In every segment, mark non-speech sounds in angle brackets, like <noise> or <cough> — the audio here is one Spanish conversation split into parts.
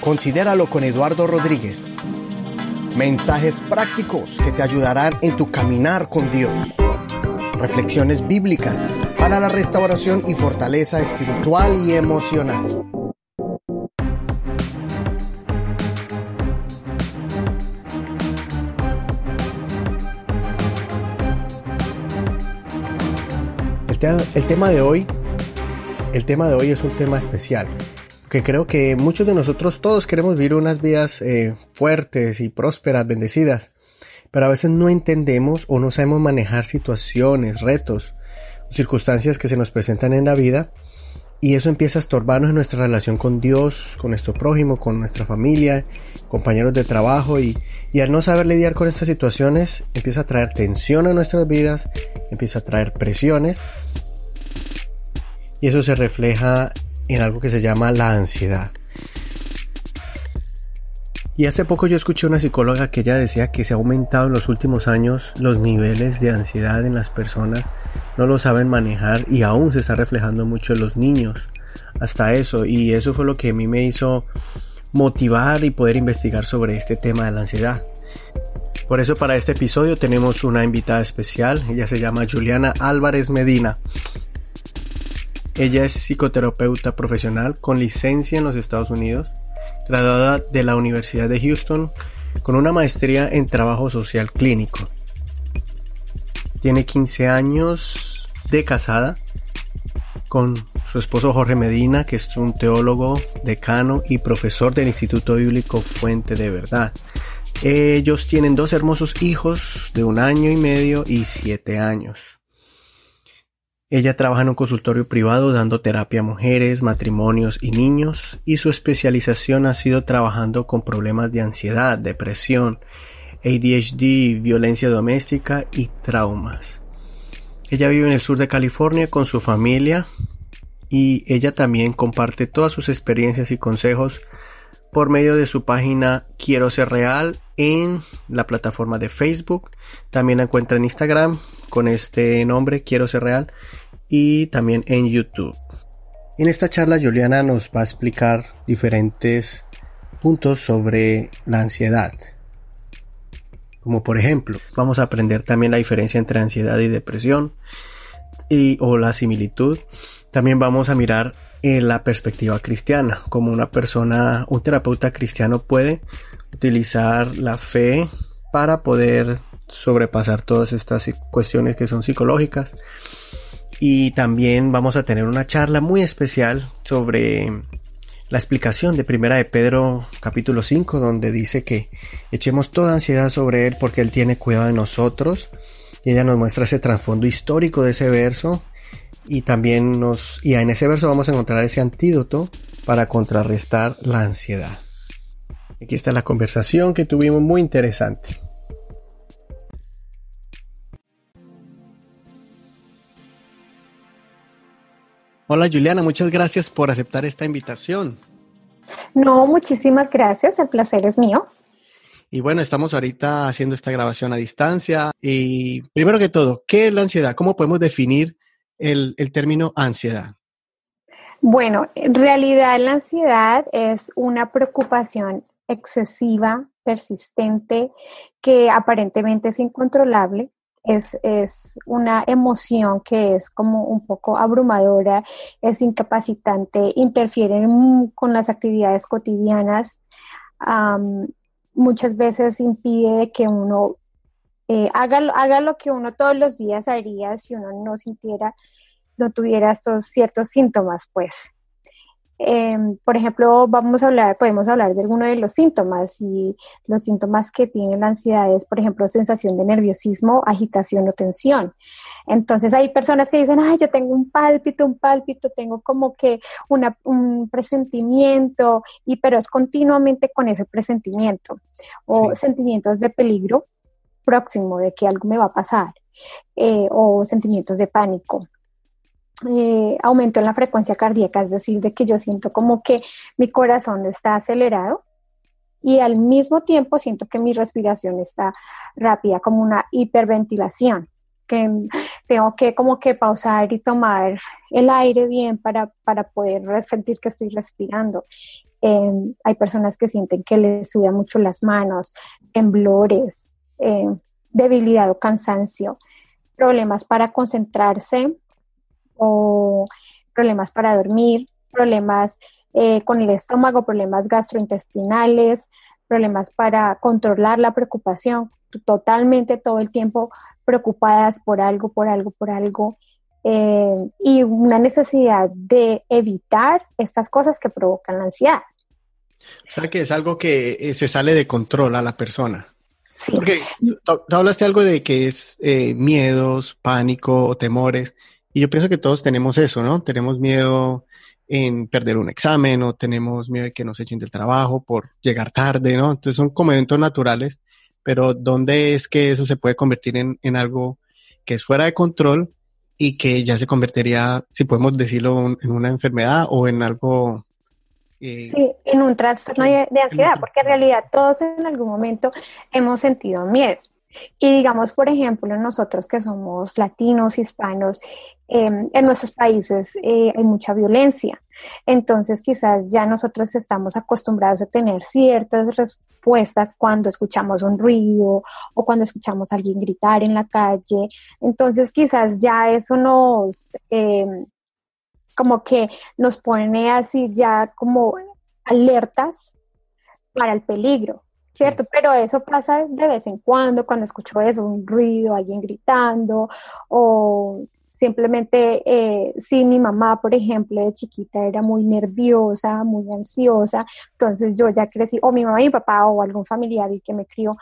Considéralo con Eduardo Rodríguez. Mensajes prácticos que te ayudarán en tu caminar con Dios. Reflexiones bíblicas para la restauración y fortaleza espiritual y emocional. El, tema de hoy, el tema de hoy es un tema especial que creo que muchos de nosotros todos queremos vivir unas vidas eh, fuertes y prósperas, bendecidas, pero a veces no entendemos o no sabemos manejar situaciones, retos, circunstancias que se nos presentan en la vida y eso empieza a estorbarnos en nuestra relación con Dios, con nuestro prójimo, con nuestra familia, compañeros de trabajo y, y al no saber lidiar con estas situaciones empieza a traer tensión a nuestras vidas, empieza a traer presiones y eso se refleja en algo que se llama la ansiedad. Y hace poco yo escuché una psicóloga que ella decía que se ha aumentado en los últimos años los niveles de ansiedad en las personas, no lo saben manejar y aún se está reflejando mucho en los niños. Hasta eso, y eso fue lo que a mí me hizo motivar y poder investigar sobre este tema de la ansiedad. Por eso para este episodio tenemos una invitada especial, ella se llama Juliana Álvarez Medina. Ella es psicoterapeuta profesional con licencia en los Estados Unidos, graduada de la Universidad de Houston con una maestría en trabajo social clínico. Tiene 15 años de casada con su esposo Jorge Medina, que es un teólogo, decano y profesor del Instituto Bíblico Fuente de Verdad. Ellos tienen dos hermosos hijos de un año y medio y siete años. Ella trabaja en un consultorio privado dando terapia a mujeres, matrimonios y niños y su especialización ha sido trabajando con problemas de ansiedad, depresión, ADHD, violencia doméstica y traumas. Ella vive en el sur de California con su familia y ella también comparte todas sus experiencias y consejos por medio de su página Quiero ser real en la plataforma de Facebook. También la encuentra en Instagram con este nombre Quiero ser real y también en YouTube. En esta charla Juliana nos va a explicar diferentes puntos sobre la ansiedad. Como por ejemplo, vamos a aprender también la diferencia entre ansiedad y depresión y o la similitud. También vamos a mirar en la perspectiva cristiana, como una persona, un terapeuta cristiano puede utilizar la fe para poder sobrepasar todas estas cuestiones que son psicológicas y también vamos a tener una charla muy especial sobre la explicación de Primera de Pedro capítulo 5 donde dice que echemos toda ansiedad sobre él porque él tiene cuidado de nosotros y ella nos muestra ese trasfondo histórico de ese verso y también nos y en ese verso vamos a encontrar ese antídoto para contrarrestar la ansiedad. Aquí está la conversación que tuvimos muy interesante. Hola Juliana, muchas gracias por aceptar esta invitación. No, muchísimas gracias, el placer es mío. Y bueno, estamos ahorita haciendo esta grabación a distancia. Y primero que todo, ¿qué es la ansiedad? ¿Cómo podemos definir el, el término ansiedad? Bueno, en realidad la ansiedad es una preocupación excesiva, persistente, que aparentemente es incontrolable, es, una emoción que es como un poco abrumadora, es incapacitante, interfiere con las actividades cotidianas, muchas veces impide que uno eh, haga, haga lo que uno todos los días haría si uno no sintiera, no tuviera estos ciertos síntomas, pues. Em, por ejemplo, vamos a hablar, podemos hablar de alguno de los síntomas y los síntomas que tiene la ansiedad es, por ejemplo, sensación de nerviosismo, agitación o tensión. Entonces hay personas que dicen, ay, yo tengo un pálpito, un pálpito, tengo como que un presentimiento, y pero es continuamente con ese presentimiento o sentimientos de peligro próximo de que algo me va a pasar eh, o sentimientos de pánico eh, aumento en la frecuencia cardíaca, es decir, de que yo siento como que mi corazón está acelerado y al mismo tiempo siento que mi respiración está rápida, como una hiperventilación, que tengo que como que pausar y tomar el aire bien para, para poder sentir que estoy respirando. em, hay personas que sienten que les sudan mucho las manos, temblores, em, debilidad o cansancio, problemas para concentrarse o problemas para dormir, problemas eh, con el estómago, problemas gastrointestinales, problemas para controlar la preocupación, totalmente todo el tiempo preocupadas por algo, por algo, por algo, eh, y una necesidad de evitar estas cosas que provocan la ansiedad. O sea que es algo que eh, se sale de control a la persona. Sí. Porque tú hablaste algo de que es eh, miedos, pánico o temores, y yo pienso que todos tenemos eso, ¿no? Tenemos miedo en perder un examen o tenemos miedo de que nos echen del trabajo por llegar tarde, ¿no? Entonces son como eventos naturales, pero ¿dónde es que eso se puede convertir en, en algo que es fuera de control y que ya se convertiría, si podemos decirlo, en una enfermedad o en algo... Eh, sí, en un trastorno de, ansiedad, porque en realidad todos en algún momento hemos sentido miedo. Y digamos, por ejemplo, nosotros que somos latinos, hispanos, em, en nuestros países eh, hay mucha violencia. Entonces, quizás ya nosotros estamos acostumbrados a tener ciertas respuestas cuando escuchamos un ruido o cuando escuchamos a alguien gritar en la calle. Entonces, quizás ya eso nos, em, como que nos pone así ya como alertas para el peligro. ¿Cierto? Pero eso pasa de vez en cuando, cuando escucho eso, un ruido, alguien gritando, o Simplemente, eh, si mi mamá, por ejemplo, de chiquita era muy nerviosa, muy ansiosa, entonces yo ya crecí, o mi mamá y mi papá, o algún familiar y que me crió,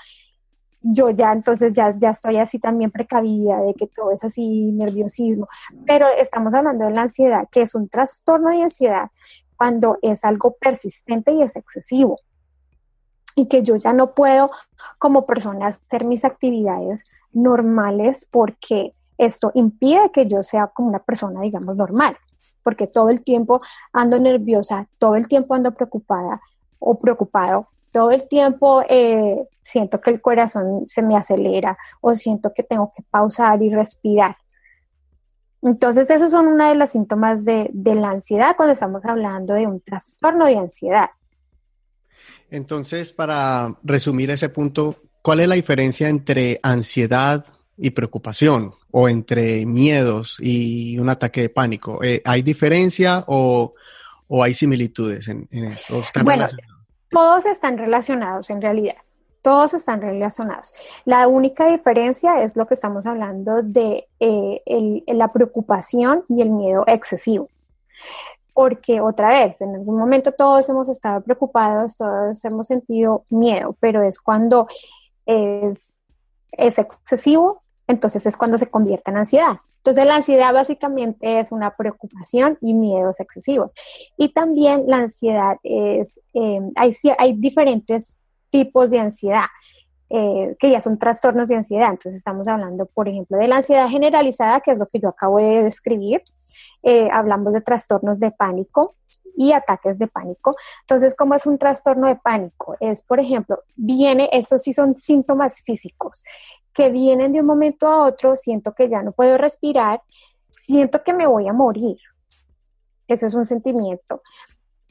yo ya entonces ya, ya estoy así también precavida de que todo es así nerviosismo. Pero estamos hablando de la ansiedad, que es un trastorno de ansiedad cuando es algo persistente y es excesivo. Y que yo ya no puedo como persona hacer mis actividades normales porque esto impide que yo sea como una persona, digamos, normal, porque todo el tiempo ando nerviosa, todo el tiempo ando preocupada o preocupado, todo el tiempo eh, siento que el corazón se me acelera o siento que tengo que pausar y respirar. Entonces, esos son una de los síntomas de, de la ansiedad cuando estamos hablando de un trastorno de ansiedad. Entonces, para resumir ese punto, ¿cuál es la diferencia entre ansiedad y preocupación? o entre miedos y un ataque de pánico? Eh, ¿Hay diferencia o, hay similitudes en, esto? bueno, todos están relacionados en realidad. Todos están relacionados. La única diferencia es lo que estamos hablando de eh, la preocupación y el miedo excesivo. Porque otra vez, en algún momento todos hemos estado preocupados, todos hemos sentido miedo, pero es cuando es, es excesivo entonces es cuando se convierte en ansiedad. Entonces la ansiedad básicamente es una preocupación y miedos excesivos. Y también la ansiedad es, hay, hay diferentes tipos de ansiedad. Eh, que ya son trastornos de ansiedad. Entonces estamos hablando, por ejemplo, de la ansiedad generalizada, que es lo que yo acabo de describir. Eh, hablamos de trastornos de pánico y ataques de pánico. Entonces, ¿cómo es un trastorno de pánico? Es, por ejemplo, viene, estos sí son síntomas físicos que vienen de un momento a otro, siento que ya no puedo respirar, siento que me voy a morir. Ese es un sentimiento.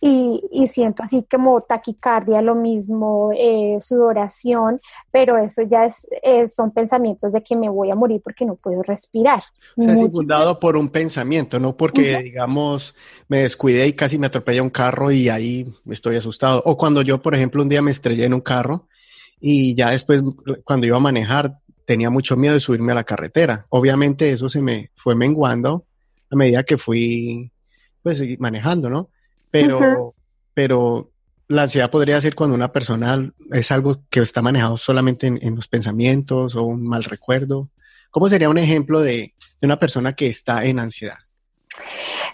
Y, siento así como taquicardia, lo mismo, eh, sudoración, pero eso ya es, son pensamientos de que me voy a morir porque no puedo respirar. O sea, es infundado por un pensamiento, no porque, digamos, me descuidé y casi me atropella un carro y ahí estoy asustado. O cuando yo, por ejemplo, un día me estrellé en un carro y ya después, cuando iba a manejar, tenía mucho miedo de subirme a la carretera. Obviamente eso se me fue menguando a medida que fui pues manejando, ¿no? Pero, pero la ansiedad podría ser cuando una persona es algo que está manejado solamente en, los pensamientos o un mal recuerdo. ¿Cómo sería un ejemplo de, de una persona que está en ansiedad?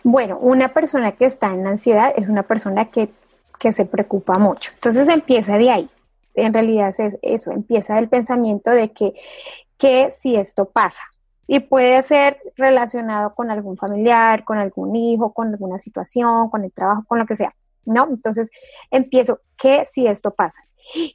Bueno, una persona que está en ansiedad es una persona que, que se preocupa mucho. Entonces empieza de ahí en realidad es eso, empieza el pensamiento de que, que si esto pasa. Y puede ser relacionado con algún familiar, con algún hijo, con alguna situación, con el trabajo, con lo que sea. ¿No? Entonces empiezo, ¿qué si esto pasa?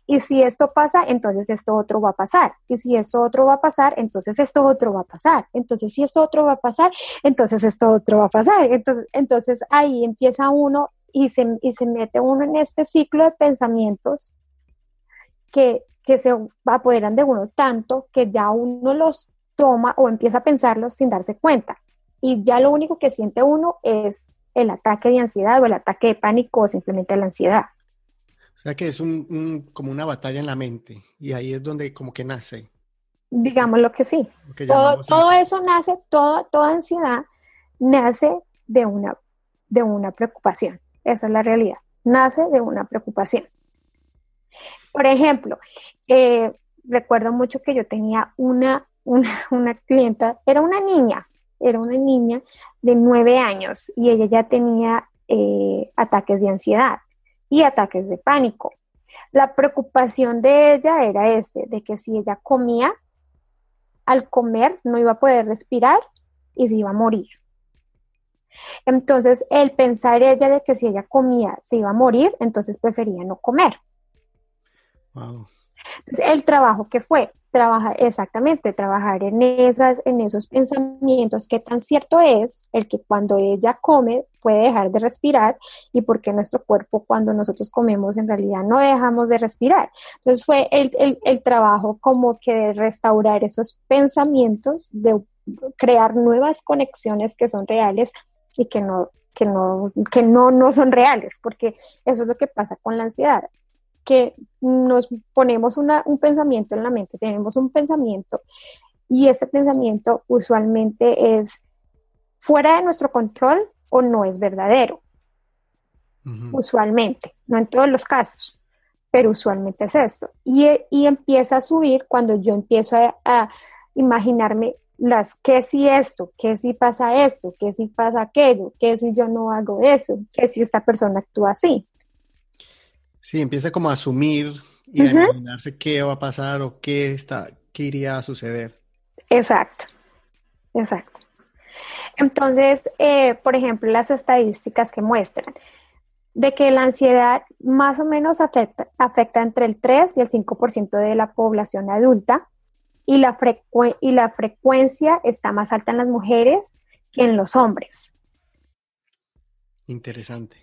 Y si esto pasa, entonces esto otro va a pasar. Y si esto otro va a pasar, entonces esto otro va a pasar. Entonces si esto otro va a pasar, entonces esto otro va a pasar. Entonces, ahí empieza uno y se, y se mete uno en este ciclo de pensamientos que, que se apoderan de uno tanto que ya uno los toma o empieza a pensarlos sin darse cuenta. Y ya lo único que siente uno es el ataque de ansiedad o el ataque de pánico o simplemente la ansiedad. O sea que es un, como una batalla en la mente y ahí es donde como que nace. Digamos lo que sí. todo, todo eso nace, toda, toda ansiedad nace de una, de una preocupación. Esa es la realidad. Nace de una preocupación. Por ejemplo, eh, recuerdo mucho que yo tenía una, una, clienta, era una niña, era una niña de nueve años y ella ya tenía eh, ataques de ansiedad y ataques de pánico. La preocupación de ella era este, de que si ella comía, al comer no iba a poder respirar y se iba a morir. Entonces, el pensar ella de que si ella comía se iba a morir, entonces prefería no comer. el trabajo que fue, trabajar exactamente, trabajar en esas, en esos pensamientos, qué tan cierto es el que cuando ella come puede dejar de respirar y porque nuestro cuerpo cuando nosotros comemos en realidad no dejamos de respirar. Entonces fue el, el trabajo como que de restaurar esos pensamientos, de crear nuevas conexiones que son reales y que no, que no, que no, no son reales, porque eso es lo que pasa con la ansiedad que nos ponemos un pensamiento en la mente, tenemos un pensamiento y ese pensamiento usualmente es fuera de nuestro control o no es verdadero. Usualmente, no en todos los casos, pero usualmente es esto. Y, empieza a subir cuando yo empiezo a, a imaginarme las qué si esto, qué si pasa esto, qué si pasa aquello, qué si yo no hago eso, qué si esta persona actúa así. Sí, empieza como a asumir y a imaginarse qué va a pasar o qué, está, qué iría a suceder. Exacto, exacto. Entonces, eh, por ejemplo, las estadísticas que muestran de que la ansiedad más o menos afecta, afecta entre el 3 y el 5% de la población adulta y la, y la frecuencia está más alta en las mujeres que en los hombres. Interesante.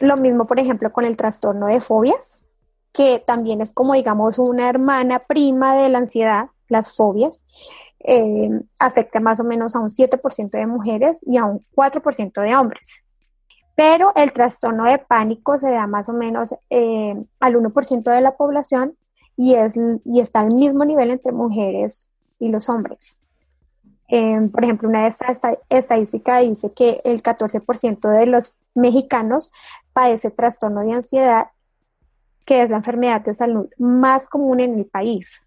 Lo mismo, por ejemplo, con el trastorno de fobias, que también es como, digamos, una hermana prima de la ansiedad, las fobias. Eh, afecta más o menos a un 7% de mujeres y a un 4% de hombres. Pero el trastorno de pánico se da más o menos eh, al 1% de la población y, es, y está al mismo nivel entre mujeres y los hombres. Eh, por ejemplo, una de estas estadísticas dice que el 14% de los mexicanos padece trastorno de ansiedad, que es la enfermedad de salud más común en el país,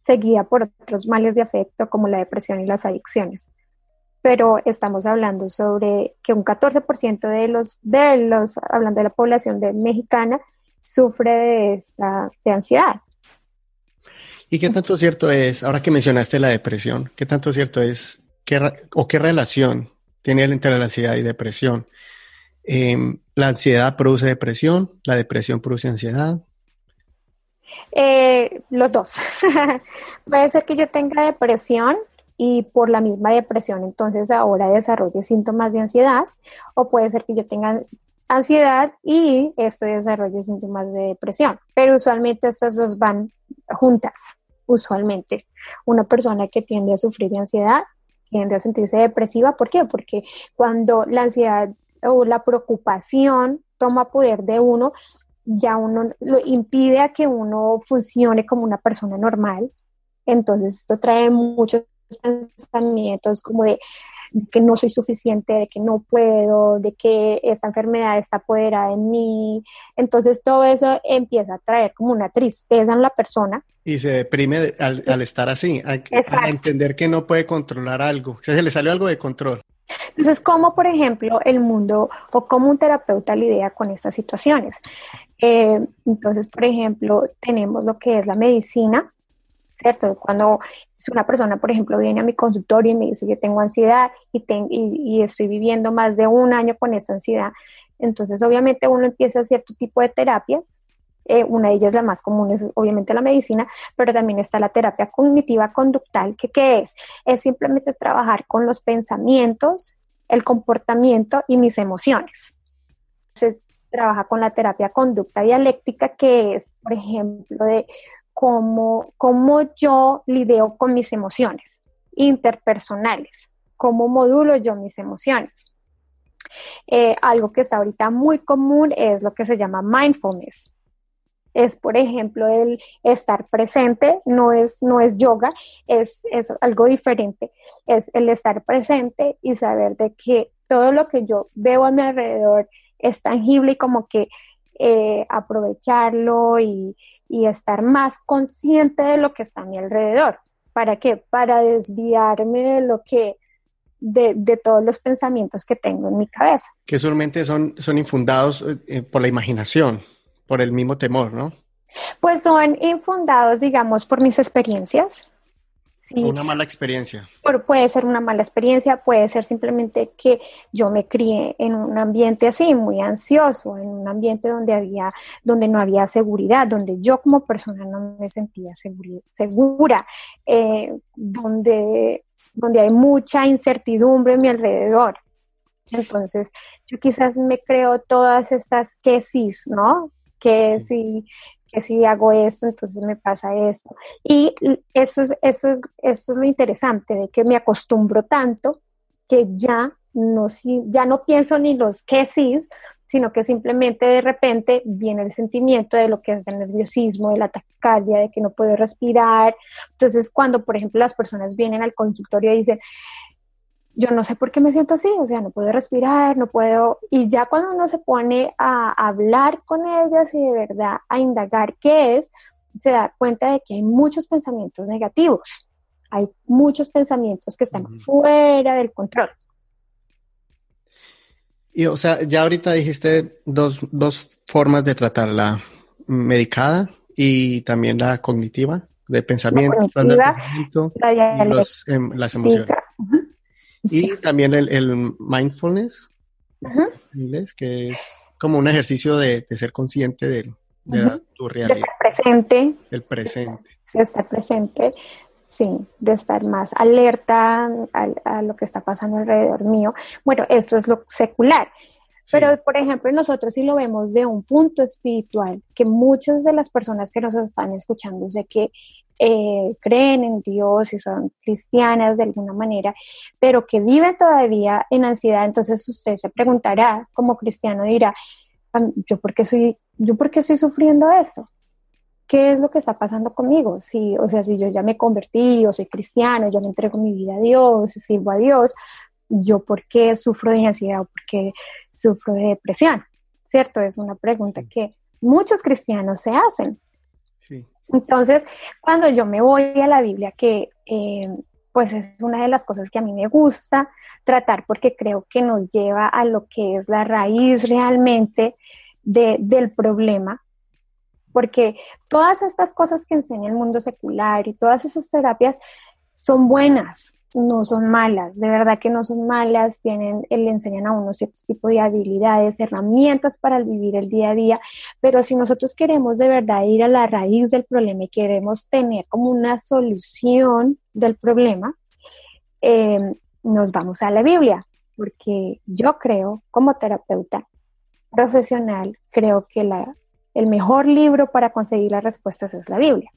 seguida por otros males de afecto como la depresión y las adicciones. Pero estamos hablando sobre que un 14% de los, de los, hablando de la población de mexicana, sufre de, esta, de ansiedad. ¿Y qué tanto cierto es, ahora que mencionaste la depresión, qué tanto cierto es o qué relación tiene entre la ansiedad y depresión? Em, ¿La ansiedad produce depresión? ¿La depresión produce ansiedad? Eh, los dos. <laughs> Puede ser que yo tenga depresión y por la misma depresión entonces ahora desarrolle síntomas de ansiedad o puede ser que yo tenga ansiedad y esto desarrolle síntomas de depresión. Pero usualmente estas dos van juntas, usualmente. Una persona que tiende a sufrir de ansiedad tiende a sentirse depresiva. ¿Por qué? Porque cuando la ansiedad o la preocupación toma poder de uno, ya uno lo impide a que uno funcione como una persona normal. Entonces esto trae muchos pensamientos como de que no soy suficiente, de que no puedo, de que esta enfermedad está apoderada en mí. Entonces todo eso empieza a traer como una tristeza en la persona. Y se deprime al, estar así, a, entender que no puede controlar algo. O sea, se le salió algo de control. Entonces, ¿cómo, por ejemplo, el mundo o cómo un terapeuta lidia con estas situaciones? Eh, entonces, por ejemplo, tenemos lo que es la medicina, ¿cierto? Cuando una persona, por ejemplo, viene a mi consultorio y me dice, yo tengo ansiedad y, y, estoy viviendo más de un año con esta ansiedad, entonces obviamente uno empieza a cierto tipo de terapias. Eh, una de ellas, la más común, es obviamente la medicina, pero también está la terapia cognitiva conductal, que ¿qué es? Es simplemente trabajar con los pensamientos, el comportamiento y mis emociones. se trabaja con la terapia conducta dialéctica, que es, por ejemplo, de cómo, cómo yo lidio con mis emociones interpersonales, cómo modulo yo mis emociones. Eh, algo que está ahorita muy común es lo que se llama mindfulness. Es, por ejemplo, el estar presente, no es, no es yoga, es, es algo diferente. Es el estar presente y saber de que todo lo que yo veo a mi alrededor es tangible y como que eh, aprovecharlo y, y estar más consciente de lo que está a mi alrededor. ¿Para qué? Para desviarme de lo que de, todos los pensamientos que tengo en mi cabeza. Que usualmente son, son infundados eh, eh, por la imaginación, por el mismo temor, ¿no? Pues son infundados, digamos, por mis experiencias. Una mala experiencia. puede ser una mala experiencia, puede ser simplemente que yo me crié en un ambiente así, muy ansioso, en un ambiente donde había, donde no había seguridad, donde yo como persona no me sentía segura, eh, donde donde hay mucha incertidumbre en mi alrededor. Entonces, yo quizás me creo todas estas que sí, ¿no? Que si, que si hago esto, entonces me pasa esto. Y eso es, eso es, eso es lo interesante, de que me acostumbro tanto que ya no, ya no pienso ni los que sí, sino que simplemente de repente viene el sentimiento de lo que es el nerviosismo, de la taquicardia, de que no puedo respirar. Entonces, cuando, por ejemplo, las personas vienen al consultorio y dicen, yo no sé por qué me siento así, o sea, no puedo respirar, no puedo, y ya cuando uno se pone a hablar con ellas y de verdad a indagar qué es, se da cuenta de que hay muchos pensamientos negativos, hay muchos pensamientos que están fuera del control. Y, o sea, ya ahorita dijiste dos, dos formas de tratar la medicada y también la cognitiva, de pensamiento, y los, em, las emociones. Y también el, el mindfulness, inglés, que es como un ejercicio de, de ser consciente de, de tu realidad. De presente. El presente. De estar presente sí, de estar más alerta a, lo que está pasando alrededor mío. Bueno, esto es lo secular. Pero, por ejemplo, nosotros sí lo vemos de un punto espiritual, que muchas de las personas que nos están escuchando, sé que eh, creen en Dios y son cristianas de alguna manera, pero que viven todavía en ansiedad, entonces usted se preguntará, como cristiano dirá, ¿yo por qué, soy, yo por qué estoy sufriendo esto? qué es lo que está pasando conmigo. Si, o sea, si yo ya me convertí o soy cristiano, yo le entrego mi vida a Dios, sirvo a Dios, yo por qué sufro de ansiedad por qué sufro de depresión, ¿cierto? Es una pregunta que muchos cristianos se hacen. Entonces, cuando yo me voy a la Biblia, que eh, pues es una de las cosas que a mí me gusta tratar porque creo que nos lleva a lo que es la raíz realmente del problema, porque todas estas cosas que enseña el mundo secular y todas esas terapias son buenas, no son malas, de verdad que no son malas, tienen, le enseñan a uno cierto tipo de habilidades, herramientas para vivir el día a día, pero si nosotros queremos de verdad ir a la raíz del problema y queremos tener como una solución del problema, eh, nos vamos a la Biblia, porque yo creo, como terapeuta profesional, creo que la el mejor libro para conseguir las respuestas es la Biblia.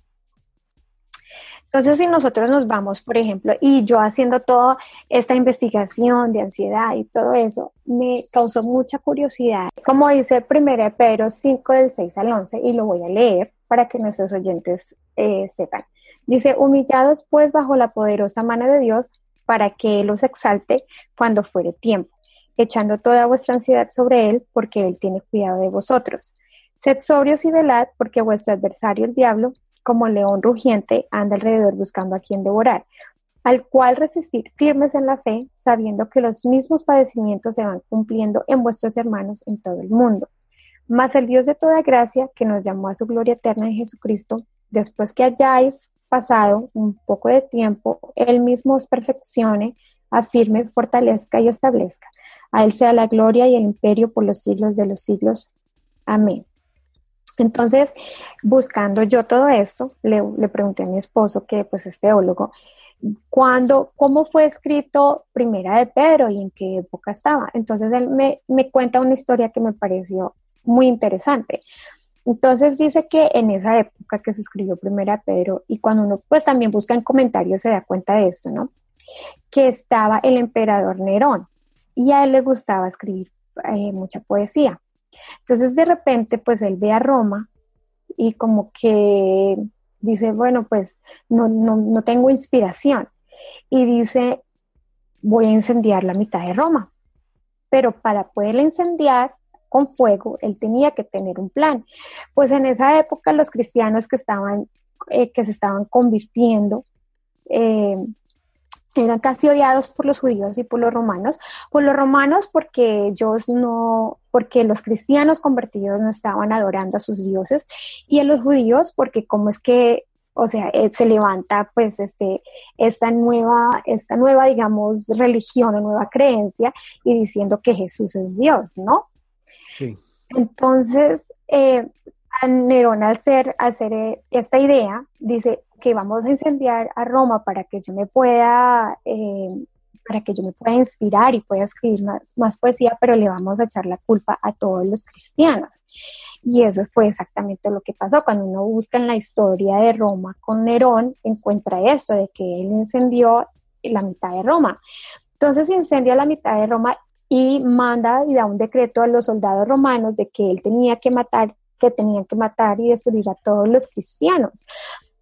Entonces, si nosotros nos vamos, por ejemplo, y yo haciendo toda esta investigación de ansiedad y todo eso, me causó mucha curiosidad. Como dice 1 Pedro 5 del 6 al 11, y lo voy a leer para que nuestros oyentes eh, sepan. Dice, humillados pues bajo la poderosa mano de Dios, para que Él los exalte cuando fuere tiempo, echando toda vuestra ansiedad sobre Él, porque Él tiene cuidado de vosotros. Sed sobrios y velad, porque vuestro adversario el diablo, como león rugiente, anda alrededor buscando a quien devorar, al cual resistir firmes en la fe, sabiendo que los mismos padecimientos se van cumpliendo en vuestros hermanos en todo el mundo. Mas el Dios de toda gracia, que nos llamó a su gloria eterna en Jesucristo, después que hayáis pasado un poco de tiempo, Él mismo os perfeccione, afirme, fortalezca y establezca. A Él sea la gloria y el imperio por los siglos de los siglos. Amén. Entonces, buscando yo todo esto, le, pregunté a mi esposo, que pues es teólogo, cuando, cómo fue escrito Primera de Pedro y en qué época estaba. Entonces él me, cuenta una historia que me pareció muy interesante. Entonces dice que en esa época que se escribió Primera Pedro y cuando uno pues también busca en comentarios se da cuenta de esto, ¿no? Que estaba el emperador Nerón y a él le gustaba escribir eh, mucha poesía. Entonces de repente pues él ve a Roma y como que dice, bueno, pues no, no, no tengo inspiración y dice, voy a incendiar la mitad de Roma. Pero para poderla incendiar con fuego, él tenía que tener un plan. Pues en esa época los cristianos que estaban, eh, que se estaban convirtiendo, eh, eran casi odiados por los judíos y por los romanos. Por los romanos porque ellos no, porque los cristianos convertidos no estaban adorando a sus dioses y a los judíos porque como es que o sea, eh, se levanta pues este, esta nueva, esta nueva, digamos, religión o nueva creencia y diciendo que Jesús es Dios, ¿no? Sí. Entonces, eh, Nerón al hacer, hacer eh, esta idea, dice que vamos a incendiar a Roma para que yo me pueda, eh, para que yo me pueda inspirar y pueda escribir más, poesía, pero le vamos a echar la culpa a todos los cristianos. Y eso fue exactamente lo que pasó. Cuando uno busca en la historia de Roma con Nerón, encuentra eso, de que él incendió la mitad de Roma. Entonces incendia la mitad de Roma y manda y da un decreto a los soldados romanos de que él tenía que matar, que tenían que matar y destruir a todos los cristianos.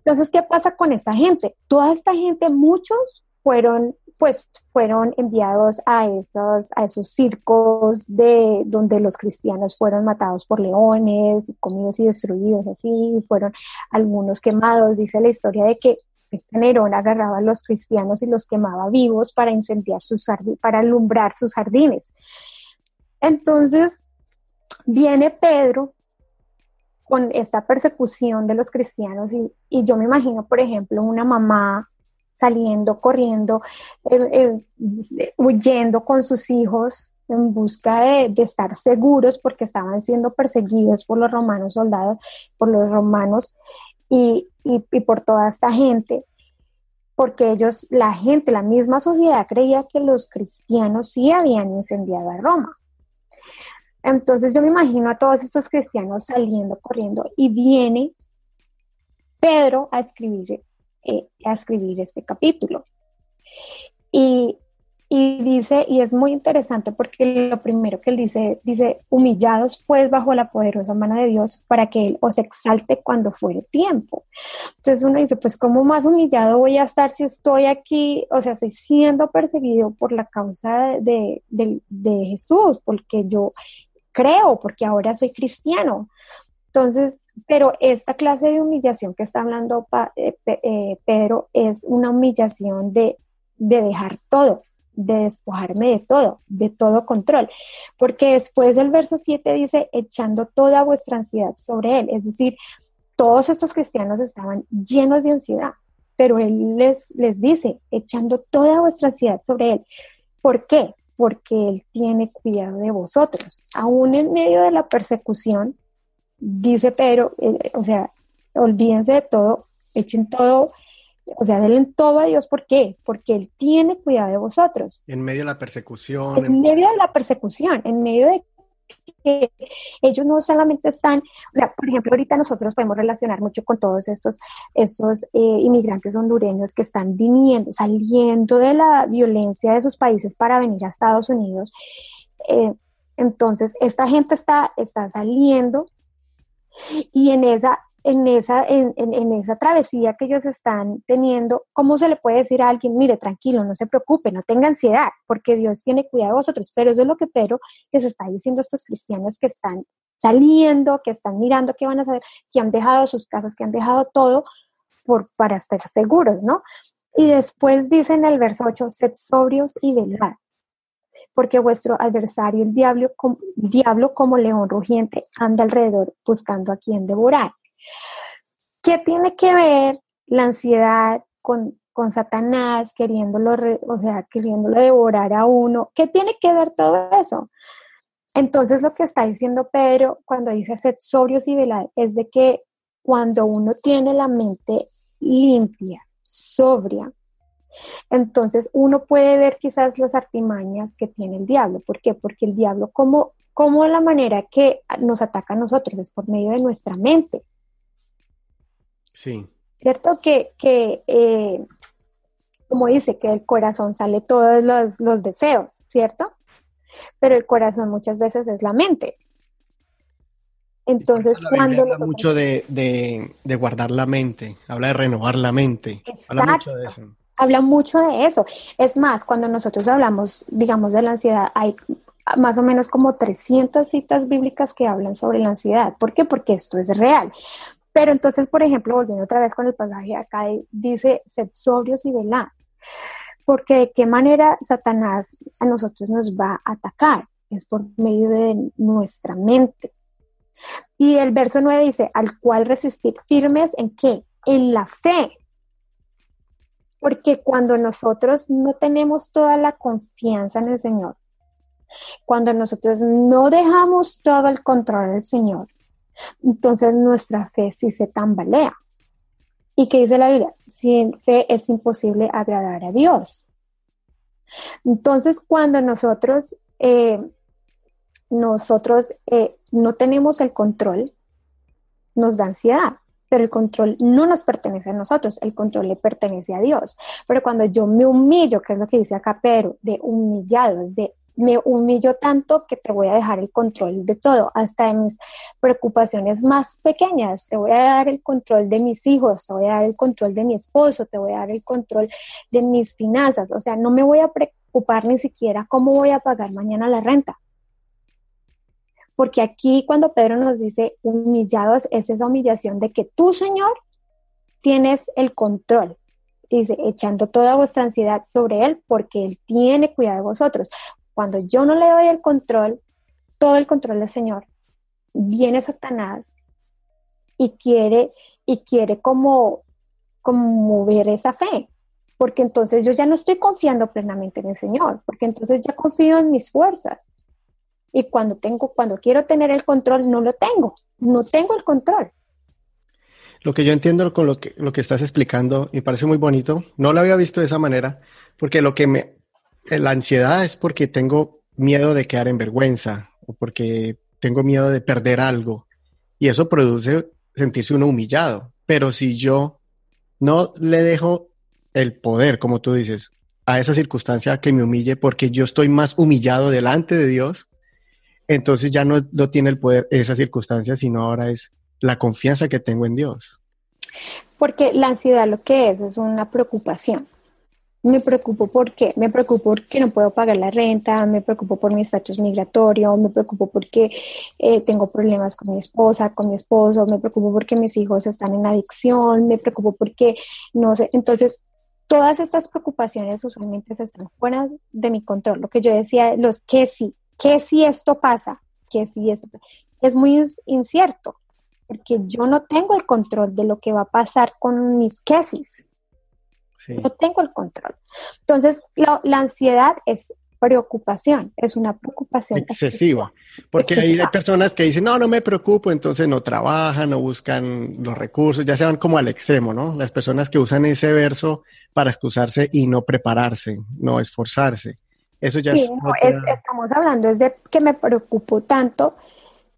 Entonces, ¿qué pasa con esta gente? Toda esta gente, muchos fueron pues fueron enviados a esos, a esos circos de donde los cristianos fueron matados por leones, comidos y destruidos, así, fueron algunos quemados. Dice la historia de que este Nerón agarraba a los cristianos y los quemaba vivos para incendiar sus para alumbrar sus jardines. Entonces, viene Pedro con esta persecución de los cristianos y, yo me imagino, por ejemplo, una mamá saliendo, corriendo, eh, eh, huyendo con sus hijos en busca de, estar seguros porque estaban siendo perseguidos por los romanos soldados, por los romanos y, y, por toda esta gente, porque ellos, la gente, la misma sociedad creía que los cristianos sí habían incendiado a Roma. Entonces yo me imagino a todos estos cristianos saliendo, corriendo, y viene Pedro a escribir, eh, a escribir este capítulo. Y y dice, y es muy interesante porque lo primero que él dice, dice, humillados pues bajo la poderosa mano de Dios para que Él os exalte cuando fuere tiempo. Entonces uno dice, pues ¿cómo más humillado voy a estar si estoy aquí, o sea, estoy siendo perseguido por la causa de, Jesús, porque yo creo, porque ahora soy cristiano. Entonces, pero esta clase de humillación que está hablando eh, eh, Pedro es una humillación de, de dejar todo, de despojarme de todo, de todo control. Porque después del verso 7 dice, echando toda vuestra ansiedad sobre él. Es decir, todos estos cristianos estaban llenos de ansiedad, pero él les, les dice, echando toda vuestra ansiedad sobre él. ¿Por qué? Porque él tiene cuidado de vosotros. Aún en medio de la persecución, dice Pedro, eh, o sea, olvídense de todo, echen todo o sea, denle todo a Dios. ¿Por qué? Porque Él tiene cuidado de vosotros. En medio de la persecución. En, medio de la persecución, en medio de ellos no solamente están, por ejemplo, ahorita nosotros podemos relacionar mucho con todos estos, estos eh, inmigrantes hondureños que están viniendo, saliendo de la violencia de sus países para venir a Estados Unidos. Eh, entonces, esta gente está, está saliendo y en esa en esa, en, en, esa travesía que ellos están teniendo, ¿cómo se le puede decir a alguien, mire, tranquilo, no se preocupe, no tenga ansiedad, porque Dios tiene cuidado de vosotros? Pero eso es lo que Pedro les está diciendo a estos cristianos que están saliendo, que están mirando qué van a saber, que han dejado sus casas, que han dejado todo por, para estar seguros, ¿no? Y después dice en el verso 8, sed sobrios y velad, porque vuestro adversario, el diablo, diablo como león rugiente, anda alrededor buscando a quien devorar. ¿Qué tiene que ver la ansiedad con, Satanás queriéndolo, o sea, queriéndolo devorar a uno? ¿Qué tiene que ver todo eso? Entonces lo que está diciendo Pedro cuando dice sed sobrios y velad es de que cuando uno tiene la mente limpia, sobria, Entonces uno puede ver quizás las artimañas que tiene el diablo. ¿Por qué? Porque el diablo, como, como la manera que nos ataca a nosotros es por medio de nuestra mente. Sí. ¿Cierto? Que, que eh, como dice, que del corazón sale todos los, los deseos, ¿cierto? Pero el corazón muchas veces es la mente. Entonces, cuando... Habla mucho de, guardar la mente, habla de renovar la mente. Habla mucho de eso. Habla mucho de eso. Es más, cuando nosotros hablamos, digamos, de la ansiedad, hay más o menos como 300 citas bíblicas que hablan sobre la ansiedad. ¿Por qué? Porque esto es real. Pero entonces, por ejemplo, volviendo otra vez con el pasaje acá, dice, sed sobrios y velad. Porque de qué manera Satanás a nosotros nos va a atacar? Es por medio de nuestra mente. Y el verso 9 dice, al cual resistir firmes en qué? En la fe. Porque cuando nosotros no tenemos toda la confianza en el Señor, cuando nosotros no dejamos todo el control del Señor, entonces nuestra fe sí se tambalea. ¿Y qué dice la Biblia? Sin fe es imposible agradar a Dios. Entonces, cuando nosotros eh, nosotros eh, no tenemos el control, nos da ansiedad, pero el control no nos pertenece a nosotros, el control le pertenece a Dios. Pero cuando yo me humillo, que es lo que dice acá Pedro, de humillado, de me humillo tanto que te voy a dejar el control de todo, hasta de mis preocupaciones más pequeñas. Te voy a dar el control de mis hijos, te voy a dar el control de mi esposo, te voy a dar el control de mis finanzas. O sea, no me voy a preocupar ni siquiera cómo voy a pagar mañana la renta porque aquí cuando Pedro nos dice humillados es esa humillación de que tú, Señor, tienes el control. Dice, echando toda vuestra ansiedad sobre Él porque Él tiene cuidado de vosotros. Cuando yo no le doy el control, todo el control del Señor, viene Satanás y quiere, y quiere como, como mover esa fe. Porque entonces yo ya no estoy confiando plenamente en el Señor, porque entonces ya confío en mis fuerzas y cuando tengo, cuando quiero tener el control, no lo tengo, no tengo el control. Lo que yo entiendo con lo que, lo que estás explicando me parece muy bonito. No lo había visto de esa manera, porque lo que me, la ansiedad es porque tengo miedo de quedar en vergüenza o porque tengo miedo de perder algo. Y eso produce sentirse uno humillado. Pero si yo no le dejo el poder, como tú dices, a esa circunstancia que me humille porque yo estoy más humillado delante de Dios, entonces ya no, no tiene el poder esa circunstancia, sino ahora es la confianza que tengo en Dios. Porque la ansiedad lo que es es una preocupación. Me preocupo porque me preocupo porque no puedo pagar la renta, me preocupo por mi estatus migratorio, me preocupo porque eh, tengo problemas con mi esposa, con mi esposo, me preocupo porque mis hijos están en adicción, me preocupo porque no sé. Entonces, todas estas preocupaciones usualmente están fuera de mi control. Lo que yo decía, los que sí, ¿Qué si esto pasa? ¿Qué si esto Es muy incierto, porque yo no tengo el control de lo que va a pasar con mis quesis. No tengo el control. Entonces, la, ansiedad es preocupación, es una preocupación excesiva. Porque hay personas que dicen, no, no me preocupo, entonces no trabajan, no buscan los recursos, ya se van como al extremo, ¿no? Las personas que usan ese verso para excusarse y no prepararse, no esforzarse. Eso ya sí, estamos hablando es de que me preocupo tanto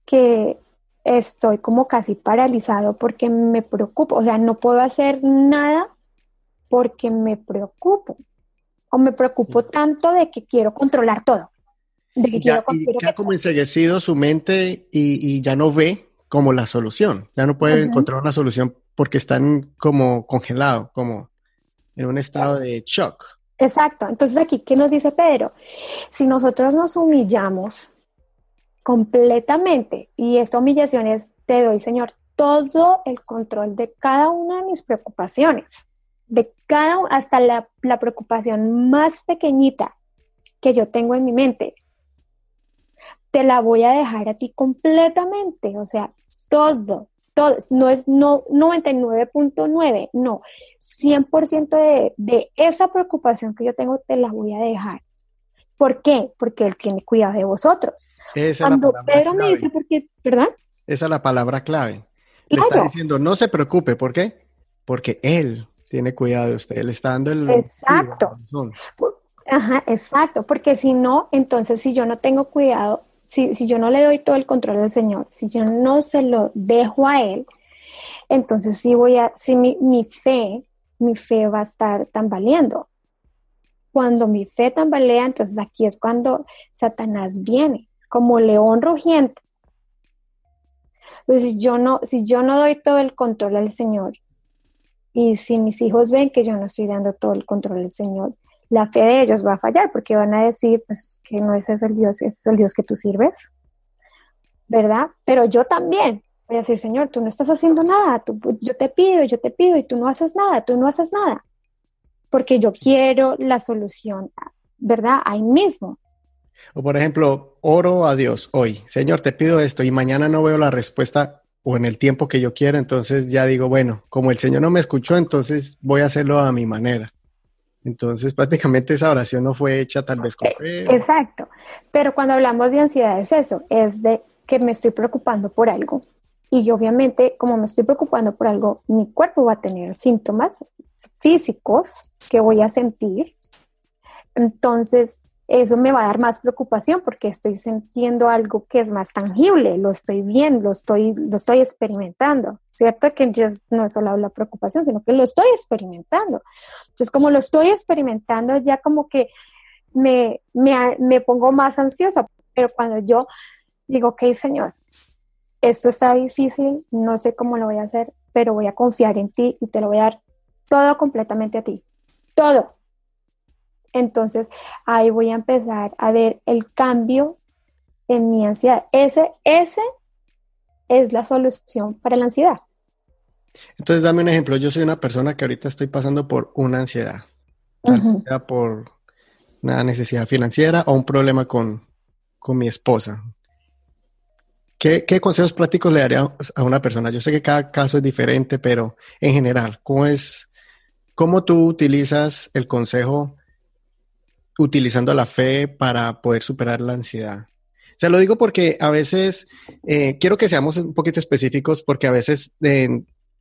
que estoy como casi paralizado porque me preocupo, o sea, no puedo hacer nada porque me preocupo o me preocupo tanto de que quiero controlar todo. De que ya, quiero, y como enseguecido su mente y, ya no ve como la solución, ya no puede encontrar una solución porque están como congelados, como en un estado de shock. Exacto. Entonces aquí, ¿qué nos dice Pedro? Si nosotros nos humillamos completamente, y esta humillación es, te doy, Señor, todo el control de cada una de mis preocupaciones, de cada, hasta la, la preocupación más pequeñita que yo tengo en mi mente, te la voy a dejar a ti completamente, o sea, todo, no es no 99.9, no, 100% de, de esa preocupación que yo tengo te la voy a dejar. ¿Por qué? Porque Él tiene cuidado de vosotros. Cuando Pedro me dice, porque, ¿verdad? Esa es la palabra clave. Le está diciendo, no se preocupe, ¿por qué? Porque Él tiene cuidado de usted, le está dando el... Exacto. Ajá, exacto, porque si no, entonces si yo no tengo cuidado, si, si yo no le doy todo el control al Señor, si yo no se lo dejo a Él, entonces sí voy a, si mi, mi fe, mi fe va a estar tambaleando. Cuando mi fe tambalea, entonces aquí es cuando Satanás viene, como león rugiente. Pues si yo no, si yo no doy todo el control al Señor, y si mis hijos ven que yo no estoy dando todo el control al Señor, la fe de ellos va a fallar porque van a decir pues, que no ese es el Dios, ese es el Dios que tú sirves, ¿verdad? Pero yo también voy a decir, Señor, tú no estás haciendo nada, yo te pido, yo te pido y tú no haces nada, tú no haces nada, porque yo quiero la solución, ¿verdad? Ahí mismo. O por ejemplo, oro a Dios hoy, Señor, te pido esto y mañana no veo la respuesta o en el tiempo que yo quiero, entonces ya digo, bueno, como el Señor no me escuchó, entonces voy a hacerlo a mi manera. Entonces prácticamente esa oración no fue hecha tal vez con fe. Exacto, pero cuando hablamos de ansiedad es eso, es de que me estoy preocupando por algo y obviamente como me estoy preocupando por algo, mi cuerpo va a tener síntomas físicos que voy a sentir. Entonces, eso me va a dar más preocupación porque estoy sintiendo algo que es más tangible, lo estoy viendo, lo estoy, lo estoy experimentando, ¿cierto? Que no es solo la preocupación, sino que lo estoy experimentando. Entonces, como lo estoy experimentando, ya como que me, me, me pongo más ansiosa, pero cuando yo digo, ok, Señor, esto está difícil, no sé cómo lo voy a hacer, pero voy a confiar en ti y te lo voy a dar todo completamente a ti, todo, entonces ahí voy a empezar a ver el cambio en mi ansiedad. Ese, ese es la solución para la ansiedad. Entonces, dame un ejemplo. Yo soy una persona que ahorita estoy pasando por una ansiedad, sea por una necesidad financiera o un problema con, mi esposa. ¿Qué, ¿Qué, consejos prácticos le daría a una persona? Yo sé que cada caso es diferente, pero en general, ¿cómo es, cómo tú utilizas el consejo utilizando la fe para poder superar la ansiedad. Se lo digo porque a veces eh, quiero que seamos un poquito específicos porque a veces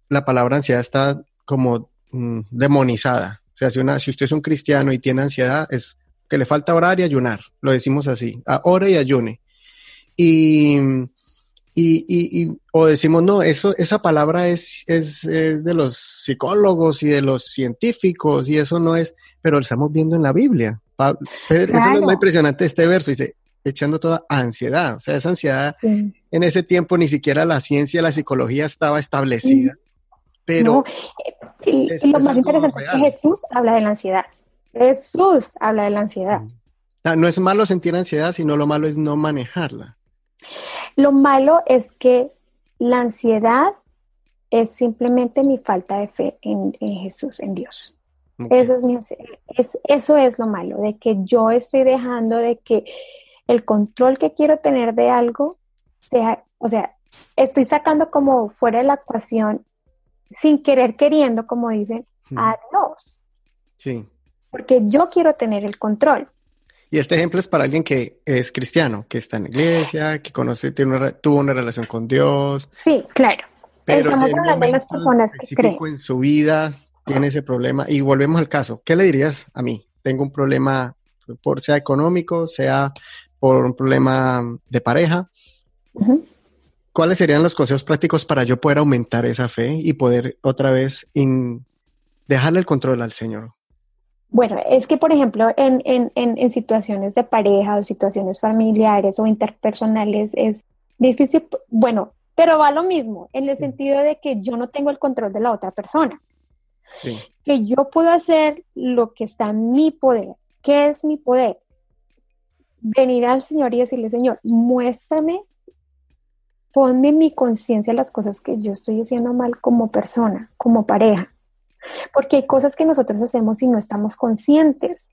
la palabra ansiedad está como mm, demonizada. O sea, si, una, si usted es un cristiano y tiene ansiedad, es que le falta orar y ayunar. Lo decimos así, a, ore y ayune. Y, y, o decimos, no, eso, esa palabra es, es, de los psicólogos y de los científicos y eso no es, pero lo estamos viendo en la Biblia. Eso es muy impresionante este verso, dice, echando toda ansiedad. O sea, esa ansiedad en ese tiempo ni siquiera la ciencia, la psicología estaba establecida. Pero y, lo más interesante es que Jesús habla de la ansiedad. Jesús habla de la ansiedad. No es malo sentir ansiedad, sino lo malo es no manejarla. Lo malo es que la ansiedad es simplemente mi falta de fe en Jesús, en Dios. Eso, es, eso es lo malo, de que yo estoy dejando de que el control que quiero tener de algo sea, o sea, estoy sacando como fuera de la ecuación, sin querer queriendo, como dicen, a Dios. Sí. Porque yo quiero tener el control. Y este ejemplo es para alguien que es cristiano, que está en la iglesia, que conoce, tiene tuvo una relación con Dios. Sí, claro. Pero Estamos hablando de las personas que creen. en su vida tiene ese problema. Y volvemos al caso. ¿Qué le dirías a mí? Tengo un problema, por sea económico, sea por un problema de pareja. ¿Cuáles serían los consejos prácticos para yo poder aumentar esa fe y poder otra vez dejarle el control al Señor? Bueno, es que, por ejemplo, en, en, en, situaciones de pareja o situaciones familiares o interpersonales es difícil, bueno, pero va lo mismo, en el sentido de que yo no tengo el control de la otra persona. Que yo puedo hacer lo que está en mi poder. ¿Qué es mi poder? Venir al Señor y decirle, Señor, muéstrame, ponme en mi conciencia las cosas que yo estoy haciendo mal como persona, como pareja. Porque hay cosas que nosotros hacemos y no estamos conscientes.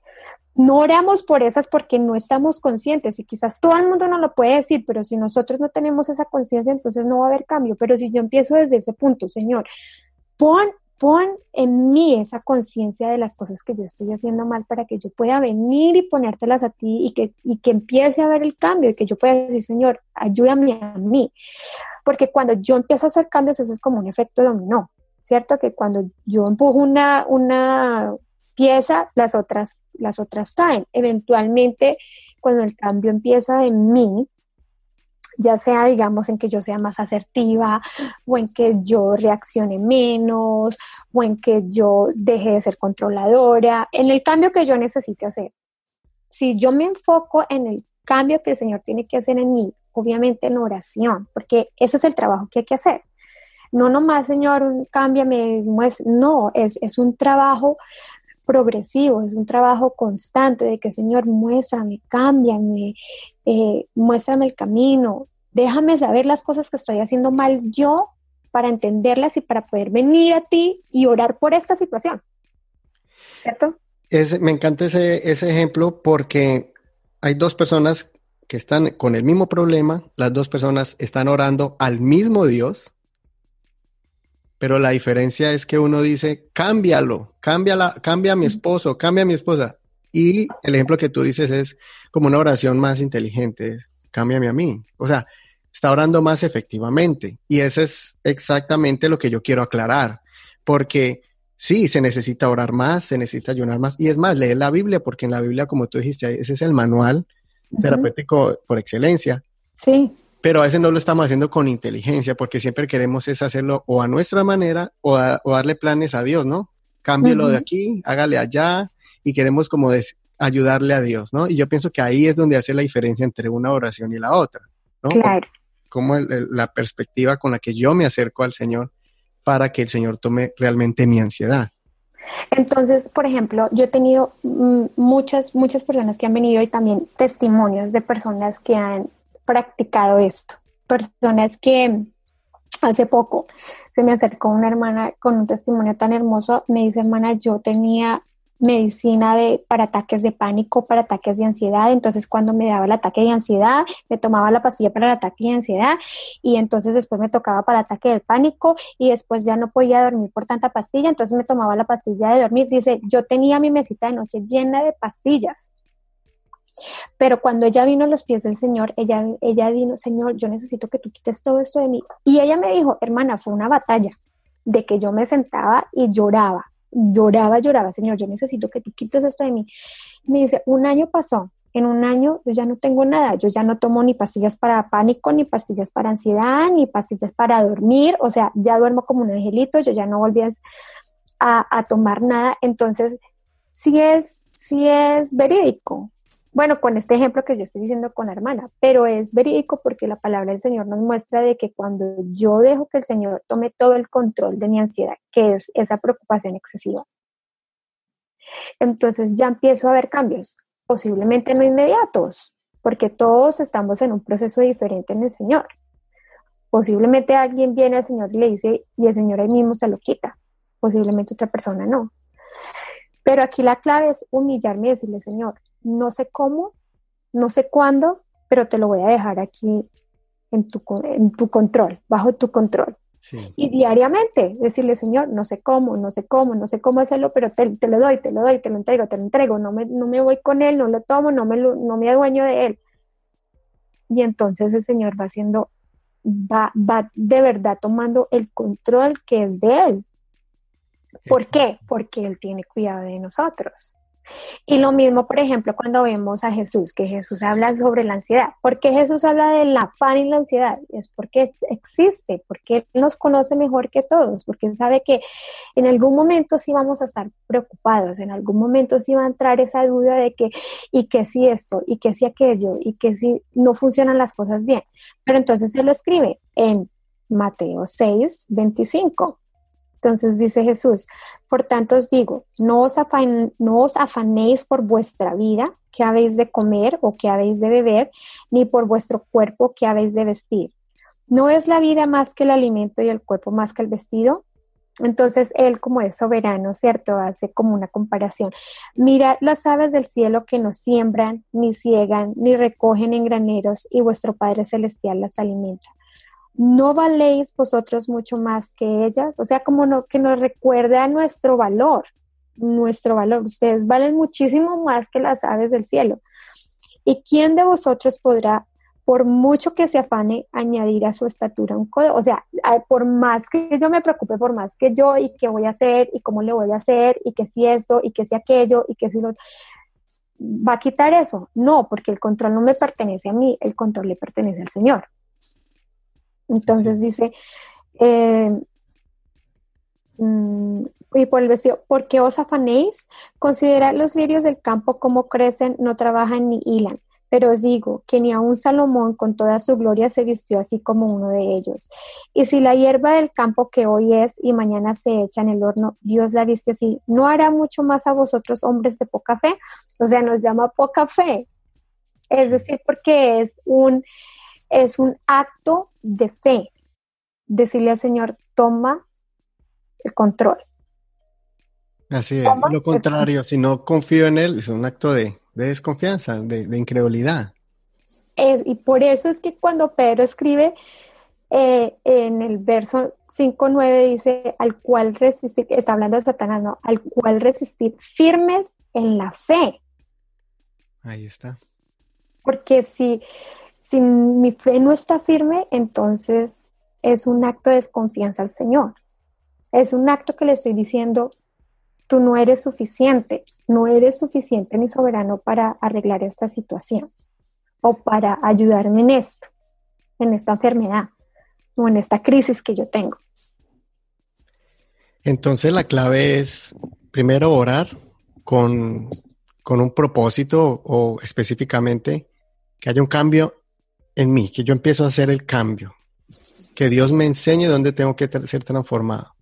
No oramos por esas porque no estamos conscientes y quizás todo el mundo no lo puede decir, pero si nosotros no tenemos esa conciencia, entonces no va a haber cambio. Pero si yo empiezo desde ese punto, Señor, pon pon en mí esa conciencia de las cosas que yo estoy haciendo mal para que yo pueda venir y ponértelas a ti y que, y que empiece a ver el cambio y que yo pueda decir, Señor, ayúdame a mí. Porque cuando yo empiezo a hacer cambios, eso es como un efecto dominó. ¿cierto? Que cuando yo empujo una, una pieza, las otras, las otras caen. Eventualmente, cuando el cambio empieza en mí, ya sea, digamos, en que yo sea más asertiva o en que yo reaccione menos o en que yo deje de ser controladora, en el cambio que yo necesite hacer. Si yo me enfoco en el cambio que el Señor tiene que hacer en mí, obviamente en oración, porque ese es el trabajo que hay que hacer. No nomás, Señor, cámbiame, no, es, es un trabajo progresivo, es un trabajo constante de que, Señor, muéstrame, cámbiame, eh, muéstrame el camino, déjame saber las cosas que estoy haciendo mal yo para entenderlas y para poder venir a ti y orar por esta situación. ¿Cierto? Es, me encanta ese, ese ejemplo porque hay dos personas que están con el mismo problema, las dos personas están orando al mismo Dios, pero la diferencia es que uno dice, cámbialo, cámbiala, cambia a mi esposo, cambia a mi esposa. Y el ejemplo que tú dices es como una oración más inteligente, cámbiame a mí. O sea, está orando más efectivamente. Y eso es exactamente lo que yo quiero aclarar, porque sí, se necesita orar más, se necesita ayunar más. Y es más, leer la Biblia, porque en la Biblia, como tú dijiste, ese es el manual terapéutico por excelencia. Sí. Pero a veces no lo estamos haciendo con inteligencia, porque siempre queremos es hacerlo o a nuestra manera o, darle planes a Dios, ¿no? Cámbielo de aquí, hágale allá, y queremos como ayudarle a Dios, ¿no? Y yo pienso que ahí es donde hace la diferencia entre una oración y la otra, ¿no? Claro. Como la perspectiva con la que yo me acerco al Señor para que el Señor tome realmente mi ansiedad. Entonces, por ejemplo, yo he tenido mm, muchas, muchas personas que han venido y también testimonios de personas que han practicado esto. Personas que hace poco se me acercó una hermana con un testimonio tan hermoso, me dice, hermana, yo tenía medicina de, para ataques de pánico, para ataques de ansiedad. Entonces, cuando me daba el ataque de ansiedad, me tomaba la pastilla para el ataque de ansiedad y entonces después me tocaba para ataque del pánico y después ya no podía dormir por tanta pastilla, entonces me tomaba la pastilla de dormir. Dice, yo tenía mi mesita de noche llena de pastillas. Pero cuando ella vino a los pies del Señor, ella, ella vino, Señor, yo necesito que tú quites todo esto de mí. Y ella me dijo, hermana, fue una batalla de que yo me sentaba y lloraba lloraba, lloraba, Señor, yo necesito que tú quites esto de mí. Me dice, un año pasó, en un año yo ya no tengo nada, yo ya no tomo ni pastillas para pánico, ni pastillas para ansiedad, ni pastillas para dormir, o sea, ya duermo como un angelito, yo ya no volví a, a tomar nada, entonces sí es, sí es verídico, bueno, con este ejemplo que yo estoy diciendo con la hermana, pero es verídico porque la palabra del Señor nos muestra de que cuando yo dejo que el Señor tome todo el control de mi ansiedad, que es esa preocupación excesiva, entonces ya empiezo a ver cambios, posiblemente no inmediatos, porque todos estamos en un proceso diferente en el Señor. Posiblemente alguien viene al Señor y le dice, y el Señor ahí mismo se lo quita, posiblemente otra persona no. Pero aquí la clave es humillarme y decirle, Señor, no sé cómo, no sé cuándo, pero te lo voy a dejar aquí en tu, en tu control, bajo tu control. Y diariamente decirle, Señor, no sé cómo, no sé cómo, no sé cómo hacerlo, pero te, lo doy, te lo doy, te lo entrego, te lo entrego, no me, no me voy con él, no lo tomo, no me, no me adueño de él. Y entonces el Señor va haciendo, va, va de verdad tomando el control que es de él. ¿Por qué? Porque Él tiene cuidado de nosotros. Y lo mismo, por ejemplo, cuando vemos a Jesús, que Jesús habla sobre la ansiedad. ¿Por qué Jesús habla del afán y la ansiedad? Es porque existe, porque Él nos conoce mejor que todos, porque Él sabe que en algún momento sí vamos a estar preocupados, en algún momento sí va a entrar esa duda de que, y que si esto, y que si aquello, y que si no funcionan las cosas bien. Pero entonces Él lo escribe en Mateo 6, 25. Entonces dice Jesús, por tanto os digo, no os, afanéis por vuestra vida, que habéis de comer o que habéis de beber, ni por vuestro cuerpo, que habéis de vestir. ¿No es la vida más que el alimento y el cuerpo más que el vestido? Entonces él como es soberano, ¿cierto? Hace como una comparación. Mirad las aves del cielo que no siembran, ni ciegan, ni recogen en graneros, y vuestro Padre Celestial las alimenta. ¿No valéis vosotros mucho más que ellas? O sea, como no, que nos recuerda nuestro valor, nuestro valor. Ustedes valen muchísimo más que las aves del cielo. ¿Y quién de vosotros podrá, por mucho que se afane añadir a su estatura un codo, o sea, por más que yo me preocupe, por más que yo y qué voy a hacer y cómo le voy a hacer y que si esto y que si aquello y que si lo va a quitar eso. No, porque el control no me pertenece a mí, el control le pertenece al Señor. Entonces dice, eh, mm, y por el vestido, ¿por qué os afanéis? Considera los lirios del campo como crecen, no trabajan ni hilan. Pero os digo que ni aun Salomón con toda su gloria se vistió así como uno de ellos. Y si la hierba del campo que hoy es y mañana se echa en el horno, Dios la viste así, ¿no hará mucho más a vosotros hombres de poca fe? O sea, nos llama poca fe. Es decir, porque es un, es un acto de fe. Decirle al Señor, toma el control. Así es, lo contrario, si no confío en Él, es un acto de, de desconfianza, de, incredulidad. y por eso es que cuando Pedro escribe eh, en el verso 5.9 dice, al cual resistir, está hablando de Satanás, ¿no? Al cual resistir firmes en la fe. Ahí está. Porque si, si mi fe no está firme, entonces es un acto de desconfianza al Señor. Es un acto que le estoy diciendo, tú no eres suficiente, no eres suficiente ni soberano para arreglar esta situación o para ayudarme en esto, en esta enfermedad o en esta crisis que yo tengo. Entonces la clave es primero orar con, con un propósito o específicamente que haya un cambio en mí, que yo empiezo a hacer el cambio, que Dios me enseñe dónde tengo que ser transformado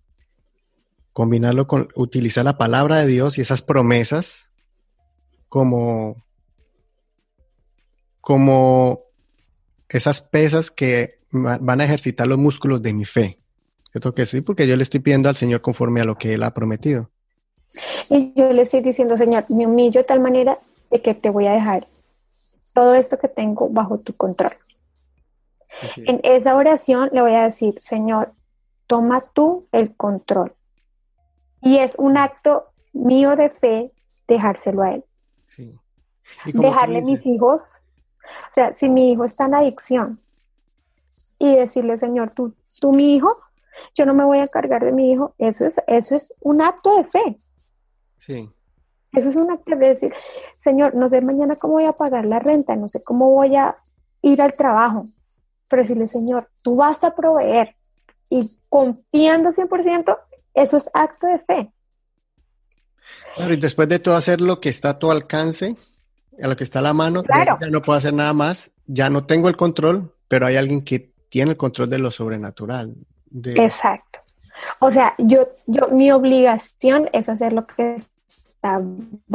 combinarlo con utilizar la palabra de Dios y esas promesas como, como esas pesas que van a ejercitar los músculos de mi fe. Yo tengo que sí, porque yo le estoy pidiendo al Señor conforme a lo que Él ha prometido. Y yo le estoy diciendo, Señor, me humillo de tal manera de que te voy a dejar todo esto que tengo bajo tu control. En esa oración le voy a decir, Señor, toma tú el control. Y es un acto mío de fe dejárselo a él. Dejarle mis hijos. O sea, si mi hijo está en adicción y decirle, Señor, tú, tú mi hijo, yo no me voy a encargar de mi hijo, eso es, eso es un acto de fe. Sí. Eso es un acto de decir, Señor, no sé mañana cómo voy a pagar la renta, no sé cómo voy a ir al trabajo, pero decirle, Señor, tú vas a proveer y confiando 100%, eso es acto de fe. Claro, y después de todo hacer lo que está a tu alcance, a lo que está a la mano, ya no puedo hacer nada más, ya no tengo el control, pero hay alguien que tiene el control de lo sobrenatural. Exacto. O sea, yo, yo, mi obligación es hacer lo que está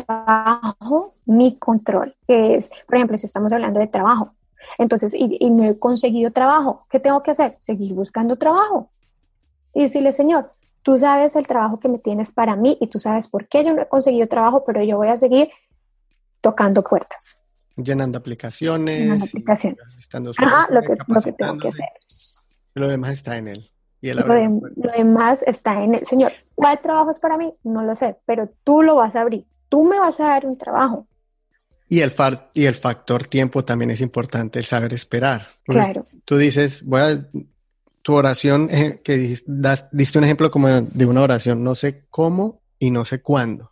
bajo mi control, que es, por ejemplo, si estamos hablando de trabajo, entonces, y, y no he conseguido trabajo, ¿qué tengo que hacer? Seguir buscando trabajo. Y decirle, Señor, tú sabes el trabajo que me tienes para mí y tú sabes por qué yo no he conseguido trabajo, pero yo voy a seguir tocando puertas. Llenando aplicaciones. Llenando aplicaciones. Ajá, lo que, lo que tengo que hacer. Lo demás está en él. Y lo, lo, demás está en él. Señor, ¿cuál trabajo es para mí? No lo sé, pero tú lo vas a abrir. Tú me vas a dar un trabajo. Y el, y el factor tiempo también es importante, el saber esperar. Claro. Tú dices, voy a tu oración, eh, que diste un ejemplo como de una oración, no sé cómo y no sé cuándo.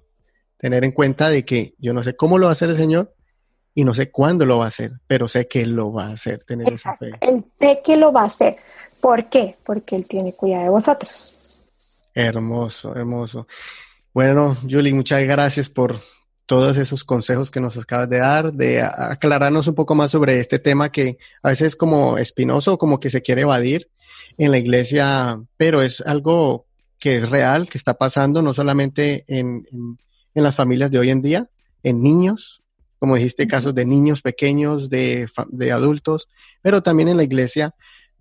Tener en cuenta de que yo no sé cómo lo va a hacer el Señor y no sé cuándo lo va a hacer, pero sé que Él lo va a hacer, tener esa fe. Él sé que lo va a hacer. ¿Por qué? Porque Él tiene cuidado de vosotros. Hermoso, hermoso. Bueno, Julie, muchas gracias por todos esos consejos que nos acabas de dar, de aclararnos un poco más sobre este tema que a veces es como espinoso, como que se quiere evadir, en la iglesia, pero es algo que es real, que está pasando no solamente en, en, las familias de hoy en día, en niños, como dijiste, casos de niños pequeños, de, de adultos, pero también en la iglesia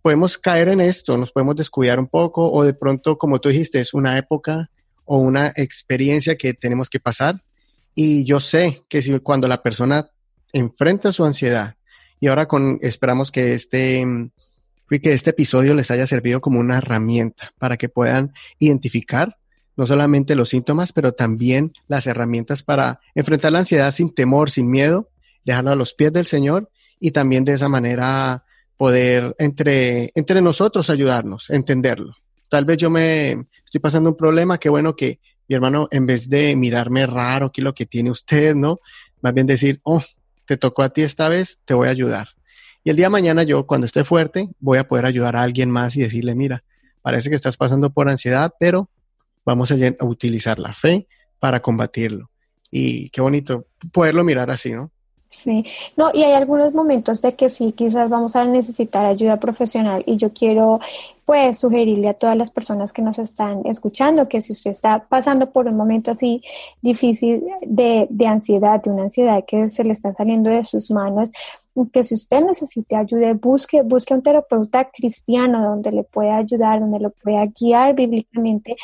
podemos caer en esto, nos podemos descuidar un poco o de pronto, como tú dijiste, es una época o una experiencia que tenemos que pasar. Y yo sé que si cuando la persona enfrenta su ansiedad y ahora con, esperamos que este y que este episodio les haya servido como una herramienta para que puedan identificar no solamente los síntomas, pero también las herramientas para enfrentar la ansiedad sin temor, sin miedo, dejarlo a los pies del Señor y también de esa manera poder entre, entre nosotros ayudarnos, entenderlo. Tal vez yo me estoy pasando un problema, qué bueno que mi hermano, en vez de mirarme raro, qué es lo que tiene usted, ¿no? Más bien decir, oh, te tocó a ti esta vez, te voy a ayudar. Y el día de mañana yo, cuando esté fuerte, voy a poder ayudar a alguien más y decirle, mira, parece que estás pasando por ansiedad, pero vamos a, utilizar la fe para combatirlo. Y qué bonito poderlo mirar así, ¿no? Sí, no, y hay algunos momentos de que sí, quizás vamos a necesitar ayuda profesional y yo quiero pues sugerirle a todas las personas que nos están escuchando que si usted está pasando por un momento así difícil de, de ansiedad, de una ansiedad que se le está saliendo de sus manos, que si usted necesita ayuda, busque, busque un terapeuta cristiano donde le pueda ayudar, donde lo pueda guiar bíblicamente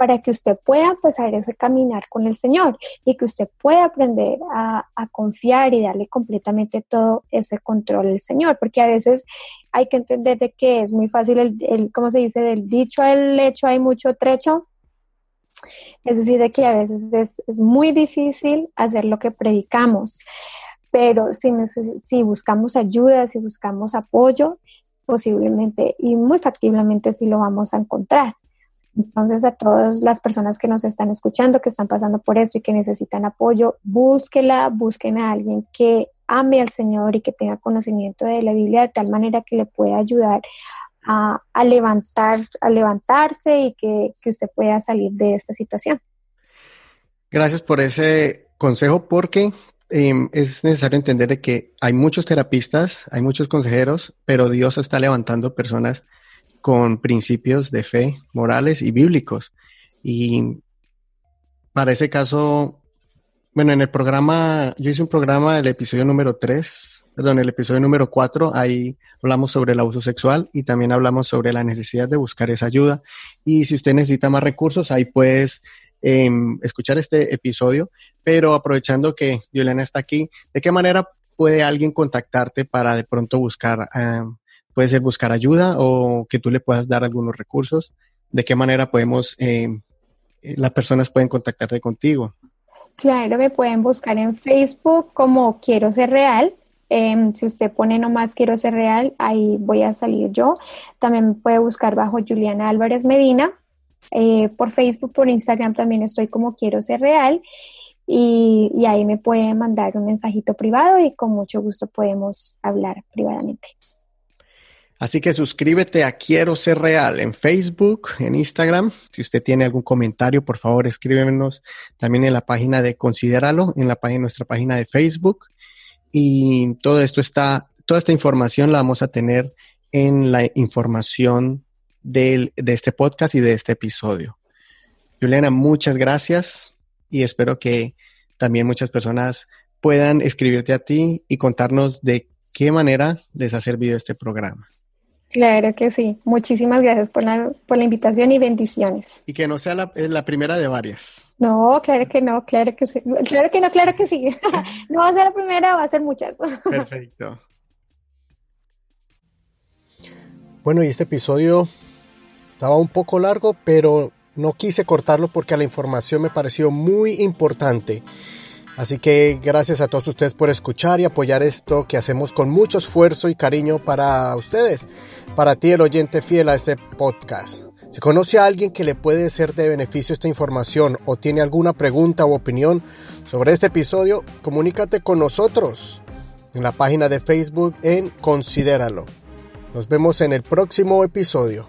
para que usted pueda empezar ese caminar con el Señor y que usted pueda aprender a, confiar y darle completamente todo ese control al Señor, porque a veces hay que entender de que es muy fácil, el, el ¿cómo se dice? Del dicho al hecho hay mucho trecho. Es decir, de que a veces es, es muy difícil hacer lo que predicamos, pero si, si buscamos ayuda, si buscamos apoyo, posiblemente y muy factiblemente sí lo vamos a encontrar. Entonces, a todas las personas que nos están escuchando, que están pasando por esto y que necesitan apoyo, búsquela, busquen a alguien que ame al Señor y que tenga conocimiento de la Biblia de tal manera que le pueda ayudar a, levantar, a levantarse y que, usted pueda salir de esta situación. Gracias por ese consejo porque em, es necesario entender que hay muchos terapistas, hay muchos consejeros, pero Dios está levantando personas con principios de fe morales y bíblicos. Y para ese caso, bueno, en el programa, yo hice un programa, el episodio número 3, perdón, el episodio número 4, ahí hablamos sobre el abuso sexual y también hablamos sobre la necesidad de buscar esa ayuda. Y si usted necesita más recursos, ahí puedes em, escuchar este episodio. Pero aprovechando que Violena está aquí, ¿de qué manera puede alguien contactarte para de pronto buscar em, puede ser buscar ayuda o que tú le puedas dar algunos recursos. ¿De qué manera podemos, eh, eh, las personas pueden contactarte contigo? Claro, me pueden buscar en Facebook como Quiero Ser Real. Em, si usted pone nomás Quiero Ser Real, ahí voy a salir yo. También me puede buscar bajo Juliana Álvarez Medina. Eh, por Facebook, por Instagram también estoy como Quiero Ser Real. Y, y ahí me pueden mandar un mensajito privado y con mucho gusto podemos hablar privadamente. Así que suscríbete a Quiero Ser Real en Facebook, en Instagram. Si usted tiene algún comentario, por favor, escríbenos también en la página de Considéralo, en la página, nuestra página de Facebook. Y todo esto está, toda esta información la vamos a tener en la información de este podcast y de este episodio. Juliana, muchas gracias y espero que también muchas personas puedan escribirte a ti y contarnos de qué manera les ha servido este programa. Claro que sí. Muchísimas gracias por la, por la invitación y bendiciones. Y que no sea la, la, primera de varias. No, claro que no, claro que sí. Claro que no, claro que sí. <laughs> no va a ser la primera, va a ser muchas. Perfecto. <laughs> Bueno, y este episodio estaba un poco largo, pero no quise cortarlo porque la información me pareció muy importante. Así que gracias a todos ustedes por escuchar y apoyar esto que hacemos con mucho esfuerzo y cariño para ustedes, para ti el oyente fiel a este podcast. Si conoce a alguien que le puede ser de beneficio esta información o tiene alguna pregunta u opinión sobre este episodio, comunícate con nosotros en la página de Facebook en Considéralo. Nos vemos en el próximo episodio.